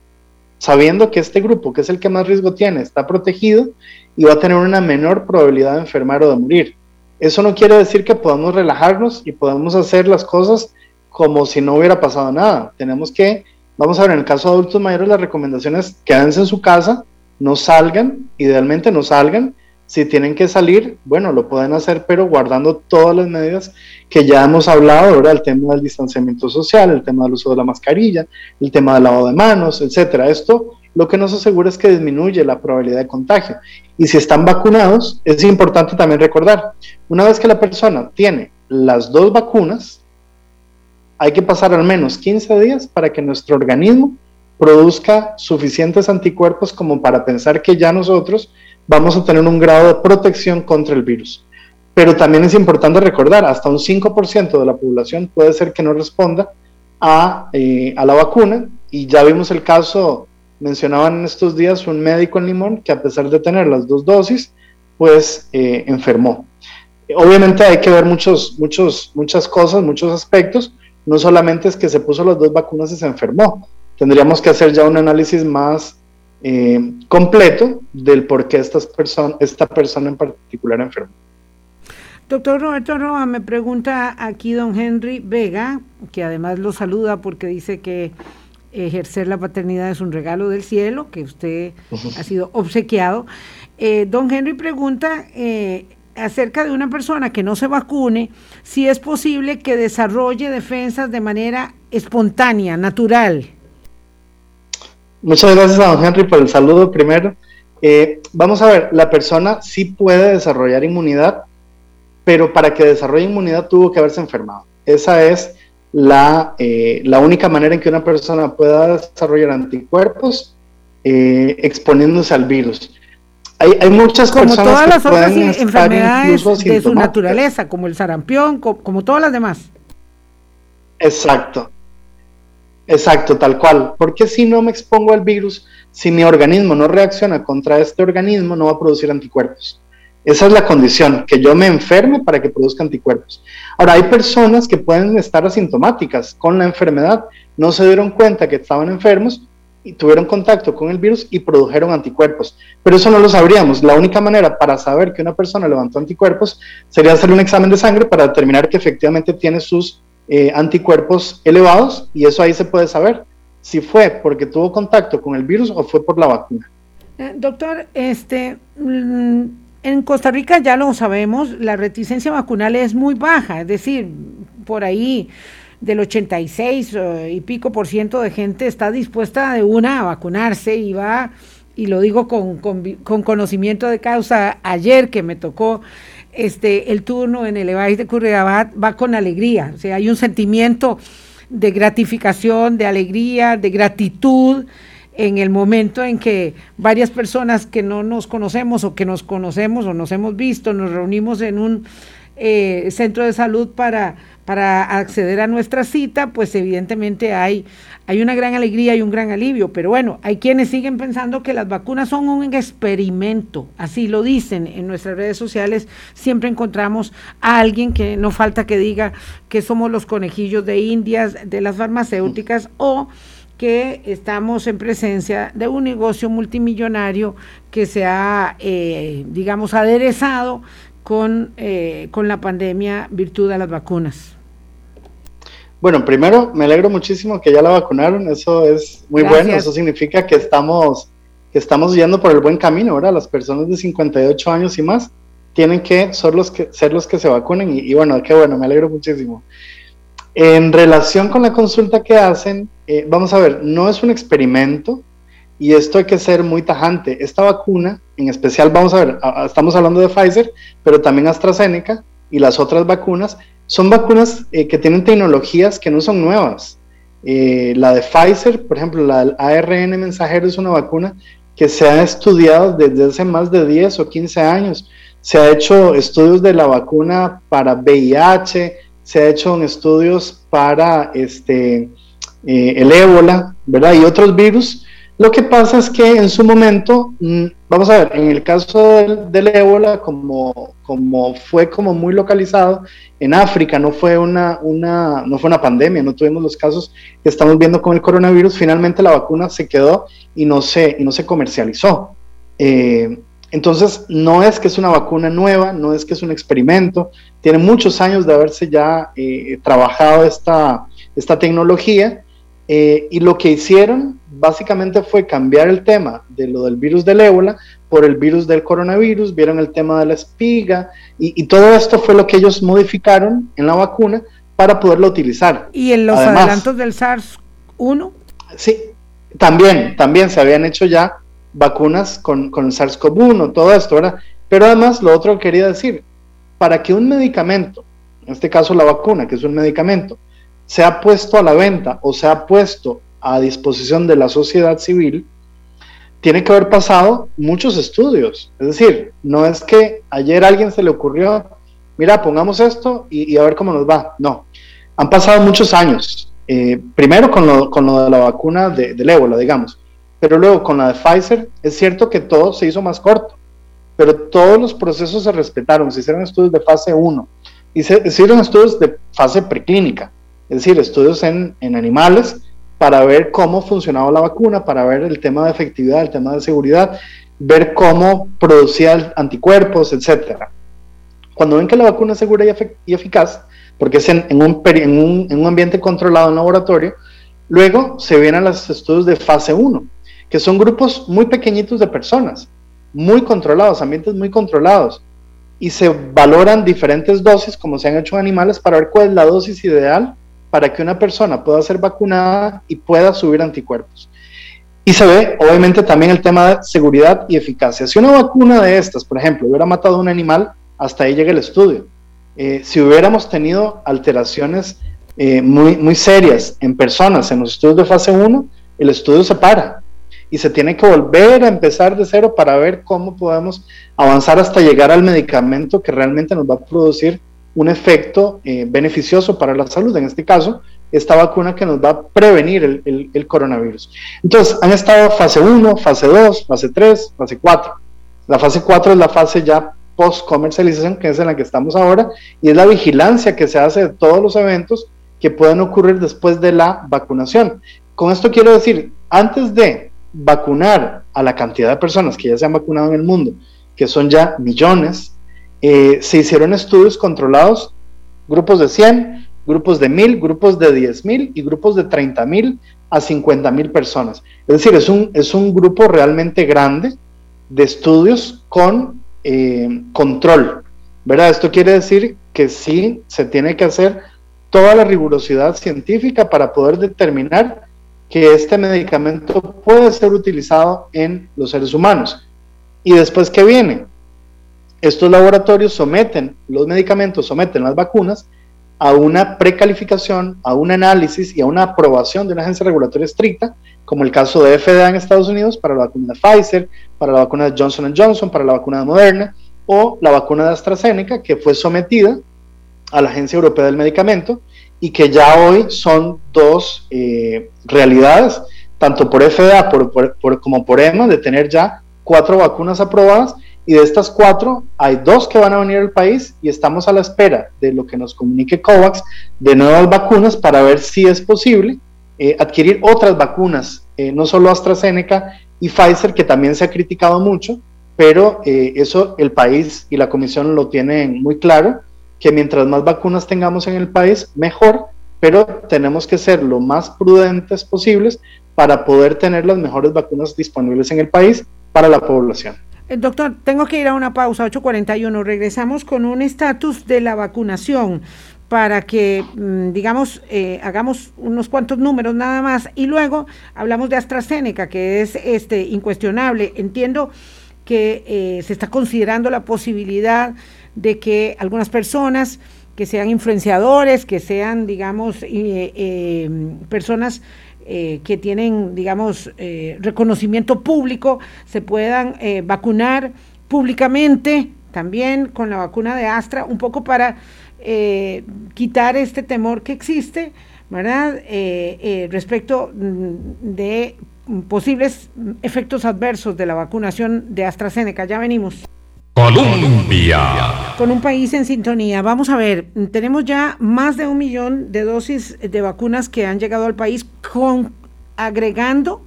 sabiendo que este grupo, que es el que más riesgo tiene, está protegido y va a tener una menor probabilidad de enfermar o de morir. Eso no quiere decir que podamos relajarnos y podamos hacer las cosas como si no hubiera pasado nada. Tenemos que, vamos a ver, en el caso de adultos mayores, las recomendaciones, quédense en su casa, no salgan, idealmente no salgan. Si tienen que salir, bueno, lo pueden hacer, pero guardando todas las medidas que ya hemos hablado, ahora el tema del distanciamiento social, el tema del uso de la mascarilla, el tema del lavado de manos, etcétera. Esto lo que nos asegura es que disminuye la probabilidad de contagio. Y si están vacunados, es importante también recordar, una vez que la persona tiene las dos vacunas, hay que pasar al menos 15 días para que nuestro organismo produzca suficientes anticuerpos como para pensar que ya nosotros vamos a tener un grado de protección contra el virus. Pero también es importante recordar, hasta un 5% de la población puede ser que no responda a, eh, a, la vacuna y ya vimos el caso, mencionaban en estos días un médico en Limón que a pesar de tener las dos dosis, pues eh, enfermó. Obviamente hay que ver muchos, muchos, muchas cosas, muchos aspectos, no solamente es que se puso las dos vacunas y se enfermó, tendríamos que hacer ya un análisis más eh, completo del por qué estas esta persona en particular enfermó. Doctor Roberto Roa, me pregunta aquí don Henry Vega, que además lo saluda porque dice que ejercer la paternidad es un regalo del cielo, que usted ha sido obsequiado. Eh, don Henry pregunta eh, acerca de una persona que no se vacune, si es posible que desarrolle defensas de manera espontánea, natural. Muchas gracias a don Henry por el saludo primero. Eh, vamos a ver, la persona sí puede desarrollar inmunidad, pero para que desarrolle inmunidad tuvo que haberse enfermado. Esa es la, eh, la única manera en que una persona pueda desarrollar anticuerpos eh, exponiéndose al virus. Hay, hay muchas como personas todas las otras enfermedades de su naturaleza, como el sarampión, como todas las demás. Exacto. Exacto, tal cual. Porque si no me expongo al virus, si mi organismo no reacciona contra este organismo, no va a producir anticuerpos. Esa es la condición, que yo me enferme para que produzca anticuerpos. Ahora, hay personas que pueden estar asintomáticas con la enfermedad, no se dieron cuenta que estaban enfermos tuvieron contacto con el virus y produjeron anticuerpos. Pero eso no lo sabríamos. La única manera para saber que una persona levantó anticuerpos sería hacer un examen de sangre para determinar que efectivamente tiene sus eh, anticuerpos elevados y eso ahí se puede saber si fue porque tuvo contacto con el virus o fue por la vacuna. Eh, doctor, este, mm, en Costa Rica ya lo sabemos, la reticencia vacunal es muy baja, es decir, por ahí del 86 eh, y pico por ciento de gente está dispuesta de una a vacunarse y va, y lo digo con, con conocimiento de causa, ayer que me tocó este, el turno en el EVAIS de Curridabat va con alegría, o sea, hay un sentimiento de gratificación, de alegría, de gratitud en el momento en que varias personas que no nos conocemos o que nos conocemos o nos hemos visto, nos reunimos en un eh, centro de salud para, para acceder a nuestra cita, pues evidentemente hay, hay una gran alegría y un gran alivio. Pero bueno, hay quienes siguen pensando que las vacunas son un experimento, así lo dicen en nuestras redes sociales. Siempre encontramos a alguien que no falta que diga que somos los conejillos de indias de las farmacéuticas o que estamos en presencia de un negocio multimillonario que se ha, eh, digamos, aderezado con, eh, con la pandemia virtud de las vacunas? Bueno, primero me alegro muchísimo que ya la vacunaron, eso es muy bueno, eso significa que estamos, que estamos yendo por el buen camino, ahora Las personas de 58 años y más tienen que ser los que, ser los que se vacunen y, y bueno, qué bueno, me alegro muchísimo. En relación con la consulta que hacen, eh, vamos a ver, no es un experimento, y esto hay que ser muy tajante. Esta vacuna, en especial, vamos a ver, estamos hablando de Pfizer, pero también AstraZeneca y las otras vacunas, son vacunas eh, que tienen tecnologías que no son nuevas. Eh, la de Pfizer, por ejemplo, la del ARN mensajero es una vacuna que se ha estudiado desde hace más de 10 o 15 años. Se ha hecho estudios de la vacuna para VIH, se ha hecho estudios para este, eh, el ébola, ¿verdad? Y otros virus lo que pasa es que en su momento, mm, vamos a ver, en el caso del, ébola, como, como fue como muy localizado en África, no fue una, una, no fue una pandemia, no tuvimos los casos que estamos viendo con el coronavirus, finalmente la vacuna se quedó y no se, y no se comercializó. Eh, entonces, no es que es una vacuna nueva, no es que es un experimento, tiene muchos años de haberse ya eh, trabajado esta, esta tecnología eh, y lo que hicieron básicamente fue cambiar el tema de lo del virus del ébola por el virus del coronavirus, vieron el tema de la espiga y, todo esto fue lo que ellos modificaron en la vacuna para poderlo utilizar. ¿Y en los adelantos del SARS-1? Sí, también, también se habían hecho ya vacunas con, con el SARS-CoV-1, todo esto, ¿verdad? Pero además, lo otro que quería decir, para que un medicamento, en este caso la vacuna, que es un medicamento, se ha puesto a la venta o se ha puesto a disposición de la sociedad civil, tiene que haber pasado muchos estudios. Es decir, no es que ayer alguien se le ocurrió, mira, pongamos esto y, a ver cómo nos va. No, han pasado muchos años. Eh, primero con lo, con lo, de la vacuna de, del ébola, digamos, pero luego con la de Pfizer, es cierto que todo se hizo más corto, pero todos los procesos se respetaron, se hicieron estudios de fase 1 y se, hicieron estudios de fase preclínica, es decir, estudios en, en animales para ver cómo funcionaba la vacuna, para ver el tema de efectividad, el tema de seguridad, ver cómo producía anticuerpos, etcétera. Cuando ven que la vacuna es segura y, eficaz, porque es en, un, en, un, ambiente controlado en laboratorio, luego se vienen los estudios de fase 1, que son grupos muy pequeñitos de personas, muy controlados, ambientes muy controlados, y se valoran diferentes dosis, como se han hecho en animales, para ver cuál es la dosis ideal para que una persona pueda ser vacunada y pueda subir anticuerpos. Y se ve, obviamente, también el tema de seguridad y eficacia. Si una vacuna de estas, por ejemplo, hubiera matado a un animal, hasta ahí llega el estudio. Eh, si hubiéramos tenido alteraciones eh, muy, muy serias en personas en los estudios de fase 1, el estudio se para y se tiene que volver a empezar de cero para ver cómo podemos avanzar hasta llegar al medicamento que realmente nos va a producir un efecto eh, beneficioso para la salud, en este caso, esta vacuna que nos va a prevenir el, coronavirus. Entonces, han estado fase 1, fase 2, fase 3, fase 4. La fase 4 es la fase ya post-comercialización, que es en la que estamos ahora, y es la vigilancia que se hace de todos los eventos que pueden ocurrir después de la vacunación. Con esto quiero decir, antes de vacunar a la cantidad de personas que ya se han vacunado en el mundo, que son ya millones, eh, se hicieron estudios controlados, grupos de 100, grupos de 1000, grupos de 10.000 y grupos de 30.000 a 50.000 personas. Es decir, es un, es un grupo realmente grande de estudios con eh, control. ¿verdad? Esto quiere decir que sí se tiene que hacer toda la rigurosidad científica para poder determinar que este medicamento puede ser utilizado en los seres humanos. ¿Y después qué viene? Estos laboratorios someten los medicamentos, someten las vacunas a una precalificación, a un análisis y a una aprobación de una agencia regulatoria estricta, como el caso de FDA en Estados Unidos para la vacuna de Pfizer, para la vacuna de Johnson Johnson, para la vacuna de Moderna o la vacuna de AstraZeneca, que fue sometida a la Agencia Europea del Medicamento y que ya hoy son dos eh, realidades, tanto por FDA como por EMA, de tener ya cuatro vacunas aprobadas y de estas cuatro, hay dos que van a venir al país y estamos a la espera de lo que nos comunique COVAX de nuevas vacunas para ver si es posible eh, adquirir otras vacunas, eh, no solo AstraZeneca y Pfizer, que también se ha criticado mucho, pero eh, eso el país y la comisión lo tienen muy claro, que mientras más vacunas tengamos en el país, mejor, pero tenemos que ser lo más prudentes posibles para poder tener las mejores vacunas disponibles en el país para la población. Eh, doctor, tengo que ir a una pausa, 8.41. Regresamos con un estatus de la vacunación para que, mm, digamos, eh, hagamos unos cuantos números nada más y luego hablamos de AstraZeneca, que es este incuestionable. Entiendo que eh, se está considerando la posibilidad de que algunas personas que sean influenciadores, que sean, digamos, personas eh, que tienen, digamos, eh, reconocimiento público, se puedan eh, vacunar públicamente también con la vacuna de Astra, un poco para quitar este temor que existe, ¿verdad? respecto mm, de posibles efectos adversos de la vacunación de AstraZeneca. Ya venimos. Colombia. Con un país en sintonía. Vamos a ver, tenemos ya más de un millón de dosis de vacunas que han llegado al país con agregando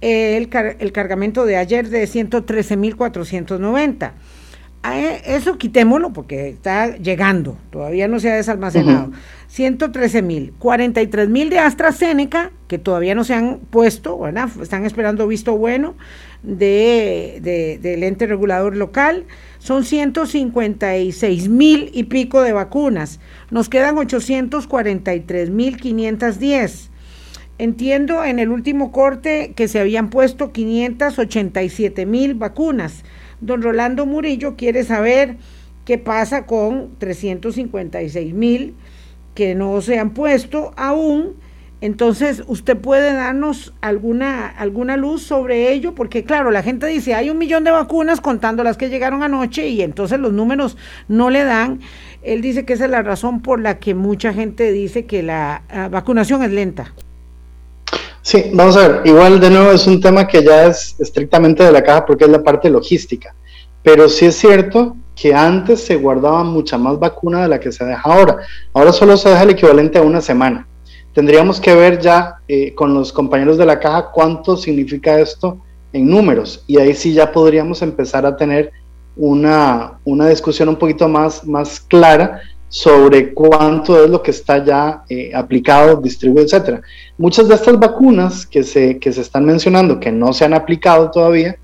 el, el cargamento de ayer de 113.490. E, eso quitémoslo porque está llegando, todavía no se ha desalmacenado. 113 mil, 43 mil de AstraZeneca, que todavía no se han puesto, ¿verdad? están esperando visto bueno de, del ente regulador local. Son 156 mil y pico de vacunas. Nos quedan 843 mil 510. Entiendo en el último corte que se habían puesto 587 mil vacunas. Don Rolando Murillo quiere saber qué pasa con 356 mil que no se han puesto aún. Entonces, ¿usted puede darnos alguna, alguna luz sobre ello? Porque claro, la gente dice, hay un millón de vacunas contando las que llegaron anoche y entonces los números no le dan. Él dice que esa es la razón por la que mucha gente dice que la ah, vacunación es lenta. Sí, vamos a ver, igual de nuevo es un tema que ya es estrictamente de la caja porque es la parte logística, pero sí es cierto que antes se guardaba mucha más vacuna de la que se deja ahora. Ahora solo se deja el equivalente a una semana. Tendríamos que ver ya eh, con los compañeros de la caja cuánto significa esto en números y ahí sí ya podríamos empezar a tener una, una discusión un poquito más, más clara sobre cuánto es lo que está ya eh, aplicado, distribuido, etcétera. Muchas de estas vacunas que se, que se están mencionando que no se han aplicado todavía,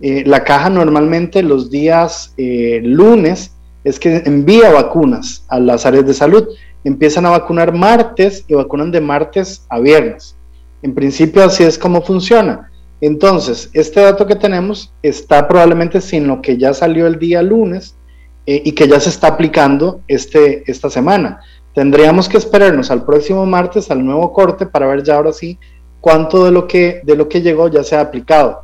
eh, la caja normalmente los días eh, lunes es que envía vacunas a las áreas de salud. Empiezan a vacunar martes y vacunan de martes a viernes. En principio así es como funciona. Entonces, este dato que tenemos está probablemente sin lo que ya salió el día lunes eh, y que ya se está aplicando este, esta semana. Tendríamos que esperarnos al próximo martes al nuevo corte para ver ya ahora sí cuánto de lo que, de lo que llegó ya se ha aplicado.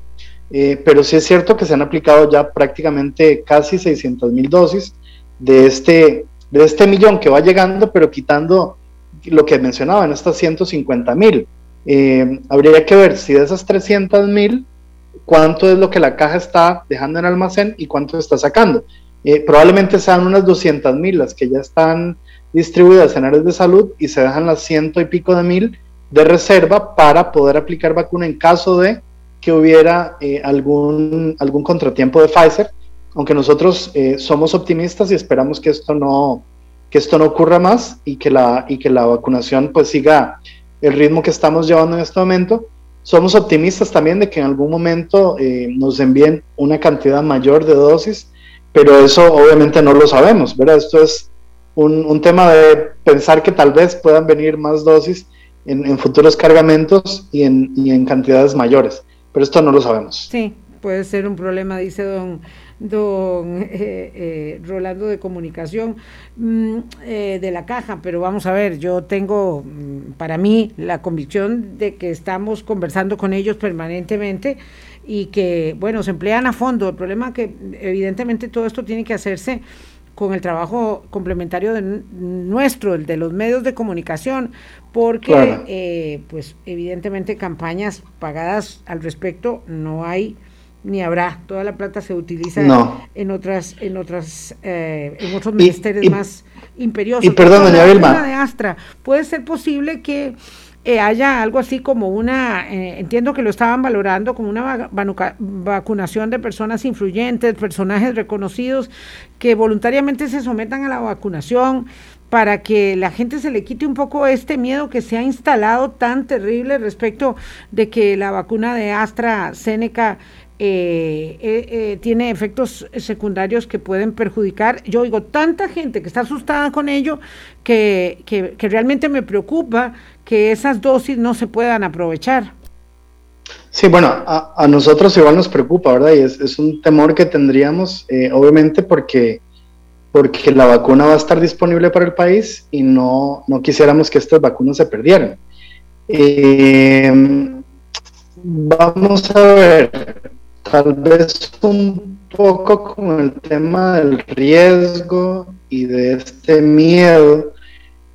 Eh, pero sí es cierto que se han aplicado ya prácticamente casi 600 mil dosis de este, de este millón que va llegando, pero quitando lo que mencionaba en estas 150 mil. Eh, habría que ver si de esas 300 mil, cuánto es lo que la caja está dejando en almacén y cuánto está sacando. Eh, probablemente sean unas 200 mil las que ya están distribuidas en áreas de salud y se dejan las ciento y pico de mil de reserva para poder aplicar vacuna en caso de que hubiera eh, algún, algún contratiempo de Pfizer, aunque nosotros eh, somos optimistas y esperamos que esto no, que esto no ocurra más y que, la, y que la vacunación pues siga el ritmo que estamos llevando en este momento. Somos optimistas también de que en algún momento nos envíen una cantidad mayor de dosis pero eso obviamente no lo sabemos, ¿verdad? Esto es un, tema de pensar que tal vez puedan venir más dosis en, futuros cargamentos y en, en, cantidades mayores, pero esto no lo sabemos. Sí, puede ser un problema, dice don, don eh, eh, Rolando de Comunicación mm, eh, de la caja, pero vamos a ver, yo tengo mm, para mí la convicción de que estamos conversando con ellos permanentemente y que, bueno, se emplean a fondo. El problema es que evidentemente todo esto tiene que hacerse con el trabajo complementario de nuestro, el de los medios de comunicación, porque eh, pues evidentemente campañas pagadas al respecto no hay ni habrá, toda la plata se utiliza en otras, en otras, eh, en otros ministerios más imperiosos. Y perdón, doña Vilma. De Astra, puede ser posible que eh, haya algo así como una, eh, entiendo que lo estaban valorando como una vacunación de personas influyentes, personajes reconocidos que voluntariamente se sometan a la vacunación para que la gente se le quite un poco este miedo que se ha instalado tan terrible respecto de que la vacuna de AstraZeneca eh, eh, tiene efectos secundarios que pueden perjudicar. Yo oigo tanta gente que está asustada con ello que, que, realmente me preocupa que esas dosis no se puedan aprovechar. Sí, bueno, a, nosotros igual nos preocupa, ¿verdad? Y es, un temor que tendríamos, eh, obviamente, porque, porque la vacuna va a estar disponible para el país y no, no quisiéramos que estas vacunas se perdieran. vamos a ver, tal vez un poco con el tema del riesgo y de este miedo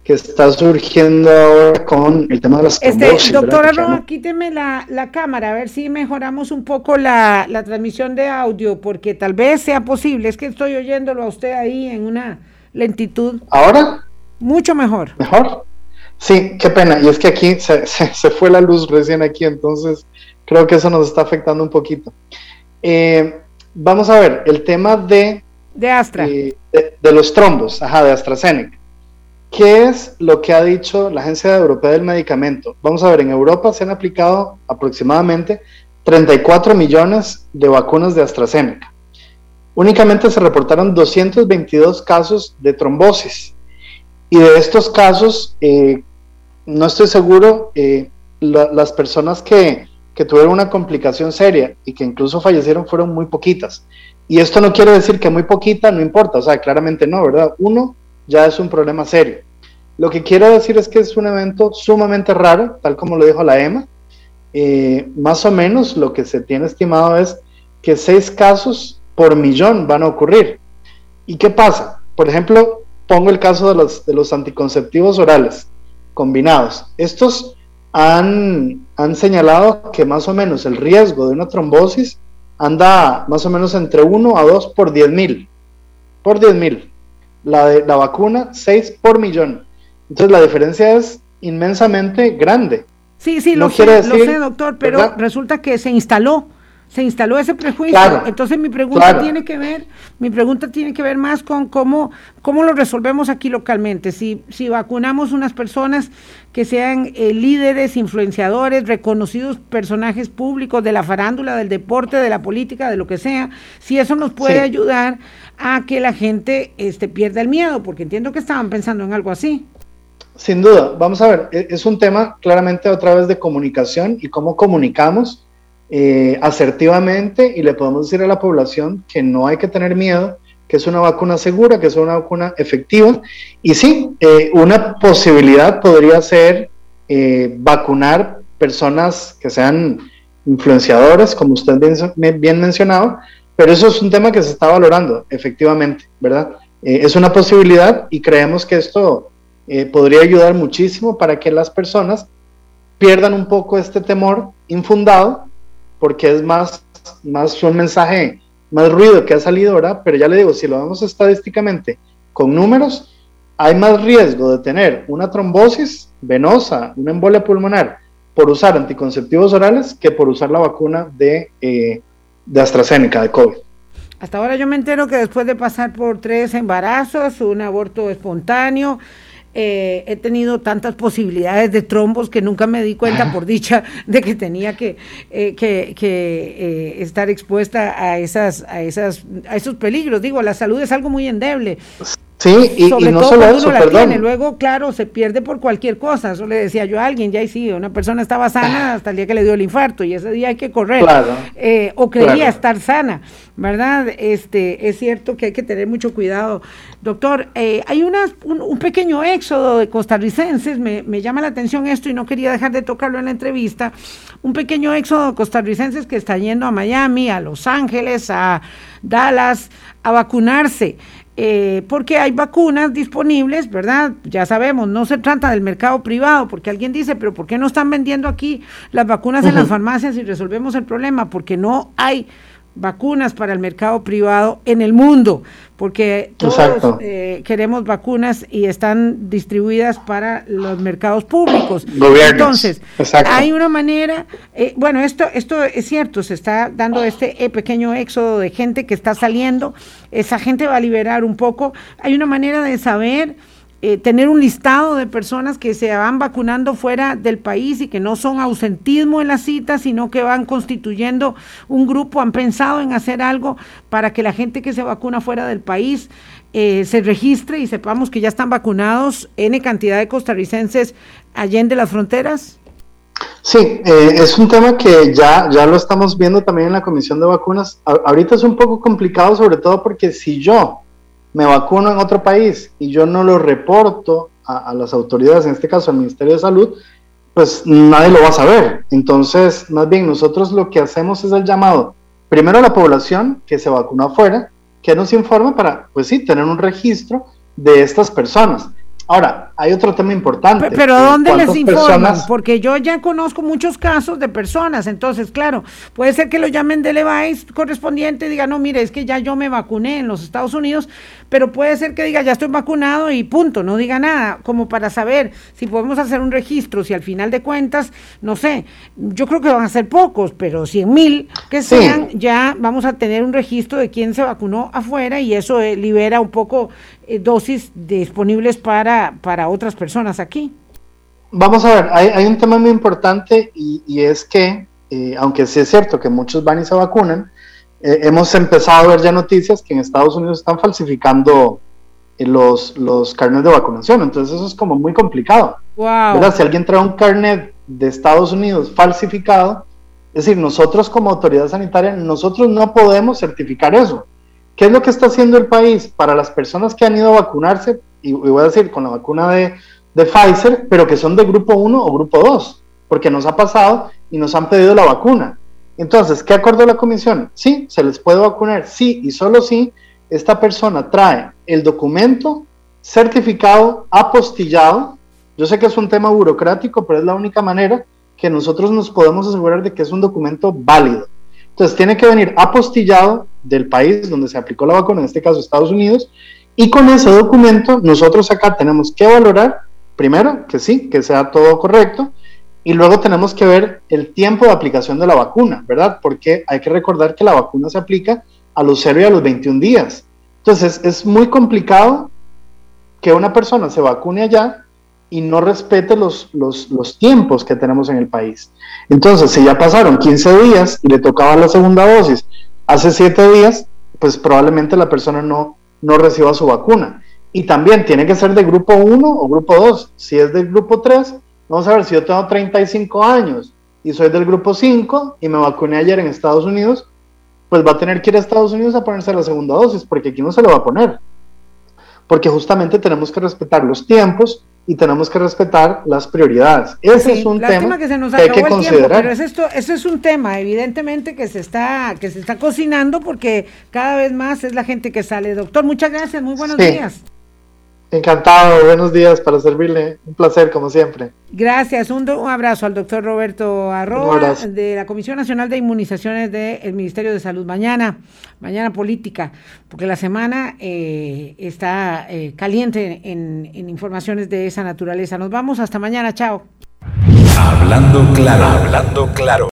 que está surgiendo ahora con el tema de las este, Doctora Roja, quíteme la, la, cámara, a ver si mejoramos un poco la, la, transmisión de audio, porque tal vez sea posible. Es que estoy oyéndolo a usted ahí en una lentitud. ¿Ahora? Mucho mejor. ¿Mejor? Sí, qué pena. Y es que aquí se, se fue la luz recién aquí, entonces creo que eso nos está afectando un poquito. Eh, vamos a ver, el tema de... De Astra. Eh, de, los trombos, ajá, de AstraZeneca. ¿Qué es lo que ha dicho la Agencia Europea del Medicamento? Vamos a ver, en Europa se han aplicado aproximadamente 34 millones de vacunas de AstraZeneca. Únicamente se reportaron 222 casos de trombosis. Y de estos casos, eh, no estoy seguro, las personas que que tuvieron una complicación seria y que incluso fallecieron fueron muy poquitas. Y esto no quiere decir que muy poquita no importa, o sea, claramente no, ¿verdad? Uno ya es un problema serio. Lo que quiero decir es que es un evento sumamente raro, tal como lo dijo la EMA. Eh, más o menos lo que se tiene estimado es que seis casos por millón van a ocurrir. ¿Y qué pasa? Por ejemplo, pongo el caso de los, de los anticonceptivos orales combinados. Estos han, han señalado que más o menos el riesgo de una trombosis anda más o menos entre 1 a 2 por 10 mil. Por 10 mil. La, de, la vacuna, 6 por millón. Entonces la diferencia es inmensamente grande. Sí, sí, lo, sé, lo sé, doctor, pero resulta que se instaló se instaló ese prejuicio. Entonces mi pregunta tiene que ver, mi pregunta tiene que ver más con cómo, cómo lo resolvemos aquí localmente. Si, si vacunamos unas personas que sean eh, líderes, influenciadores, reconocidos personajes públicos de la farándula, del deporte, de la política, de lo que sea, si eso nos puede ayudar a que la gente este, pierda el miedo, porque entiendo que estaban pensando en algo así. Sin duda, vamos a ver, e, es un tema claramente a través de comunicación y cómo comunicamos eh, asertivamente y le podemos decir a la población que no hay que tener miedo, que es una vacuna segura, que es una vacuna efectiva. Y sí, eh, una posibilidad podría ser eh, vacunar personas que sean influenciadores, como usted bien, bien, mencionado, pero eso es un tema que se está valorando, efectivamente, ¿verdad? es una posibilidad y creemos que esto podría ayudar muchísimo para que las personas pierdan un poco este temor infundado porque es más, más un mensaje, más ruido que ha salido, ¿verdad? Pero ya le digo, si lo vemos estadísticamente con números, hay más riesgo de tener una trombosis venosa, una embolia pulmonar, por usar anticonceptivos orales que por usar la vacuna de, eh, de AstraZeneca, de COVID. Hasta ahora yo me entero que después de pasar por tres embarazos, un aborto espontáneo, eh, he tenido tantas posibilidades de trombos que nunca me di cuenta, por dicha, de que tenía que, eh, que, eh, estar expuesta a, esas, a, esas, a esos peligros. Digo, la salud es algo muy endeble. Sí, y, Sobre no todo solo cuando eso, uno la perdón. tiene. Luego, claro, se pierde por cualquier cosa. Eso le decía yo a alguien, ya y sí, una persona estaba sana hasta el día que le dio el infarto y ese día hay que correr. Claro. Eh, o creía Claro. estar sana, ¿verdad? Este, es cierto que hay que tener mucho cuidado. Doctor, eh, hay unas- un, un pequeño éxodo de costarricenses, me, me llama la atención esto y no quería dejar de tocarlo en la entrevista, un pequeño éxodo de costarricenses que está yendo a Miami, a Los Ángeles, a Dallas, a vacunarse. Eh, porque hay vacunas disponibles, ¿verdad? Ya sabemos, no se trata del mercado privado, porque alguien dice, pero ¿por qué no están vendiendo aquí las vacunas en las farmacias y resolvemos el problema? Porque no hay vacunas para el mercado privado en el mundo, porque todos eh, queremos vacunas y están distribuidas para los mercados públicos. Gobiernos. Entonces, Exacto. hay una manera, eh, bueno, esto, esto es cierto, se está dando este eh, pequeño éxodo de gente que está saliendo, esa gente va a liberar un poco, hay una manera de saber eh, tener un listado de personas que se van vacunando fuera del país y que no son ausentismo en las citas, sino que van constituyendo un grupo, han pensado en hacer algo para que la gente que se vacuna fuera del país eh, se registre y sepamos que ya están vacunados N cantidad de costarricenses allende las fronteras. Sí, eh, es un tema que ya, ya lo estamos viendo también en la Comisión de Vacunas. Ahorita es un poco complicado, sobre todo porque si yo me vacuno en otro país y yo no lo reporto a, las autoridades, en este caso al Ministerio de Salud, pues nadie lo va a saber. Entonces, más bien nosotros lo que hacemos es el llamado, primero a la población que se vacunó afuera, que nos informe para, pues sí, tener un registro de estas personas. Ahora, hay otro tema importante. Pe- Pero ¿dónde les ¿cuántas informan? personas- Porque yo ya conozco muchos casos de personas, entonces, claro, puede ser que lo llamen EVAIS correspondiente y diga, no, mire, es que ya yo me vacuné en los Estados Unidos, pero puede ser que diga, ya estoy vacunado y punto, no diga nada, como para saber si podemos hacer un registro, si al final de cuentas, no sé, yo creo que van a ser pocos, pero 100 mil que Sí. sean, ya vamos a tener un registro de quién se vacunó afuera y eso eh, libera un poco eh, dosis disponibles para, para otras personas aquí. Vamos a ver, hay, hay un tema muy importante y, y es que, eh, aunque sí es cierto que muchos van y se vacunan, eh, hemos empezado a ver ya noticias que en Estados Unidos están falsificando los, los carnets de vacunación, entonces eso es como muy complicado. Wow. ¿verdad? Si alguien trae un carnet de Estados Unidos falsificado, es decir, nosotros como autoridad sanitaria, nosotros no podemos certificar eso. ¿Qué es lo que está haciendo el país para las personas que han ido a vacunarse? Y, y voy a decir, con la vacuna de, de Pfizer, pero que son de grupo 1 o grupo 2, porque nos ha pasado y nos han pedido la vacuna. Entonces, ¿qué acordó la comisión? Sí, se les puede vacunar, sí, y solo si esta persona trae el documento certificado, apostillado. Yo sé que es un tema burocrático, pero es la única manera que nosotros nos podemos asegurar de que es un documento válido. Entonces, tiene que venir apostillado del país donde se aplicó la vacuna, en este caso Estados Unidos, y con ese documento nosotros acá tenemos que valorar, primero, que sí, que sea todo correcto, y luego tenemos que ver el tiempo de aplicación de la vacuna, ¿verdad? Porque hay que recordar que la vacuna se aplica a los 0 y a los 21 días. Entonces, es muy complicado que una persona se vacune allá y no respete los, los, los, tiempos que tenemos en el país. Entonces, si ya pasaron 15 días y le tocaba la segunda dosis hace 7 días, pues probablemente la persona no, no reciba su vacuna. Y también tiene que ser de grupo 1 o grupo 2. Si es del grupo 3, vamos a ver, si yo tengo 35 años y soy del grupo 5 y me vacuné ayer en Estados Unidos, pues va a tener que ir a Estados Unidos a ponerse la segunda dosis, porque aquí no se lo va a poner porque justamente tenemos que respetar los tiempos y tenemos que respetar las prioridades. Ese es un tema que, se nos hay que considerar. pero es esto, ese es un tema, evidentemente, que se está que se está cocinando porque cada vez más es la gente que sale. Doctor, muchas gracias, muy buenos días. Encantado, buenos días para servirle. Un placer, como siempre. Gracias. Un, abrazo al doctor Roberto Arroa de la Comisión Nacional de Inmunizaciones del Ministerio de Salud. Mañana, mañana política, porque la semana eh, está eh, caliente en, en informaciones de esa naturaleza. Nos vamos hasta mañana. Chao. Hablando claro, hablando claro.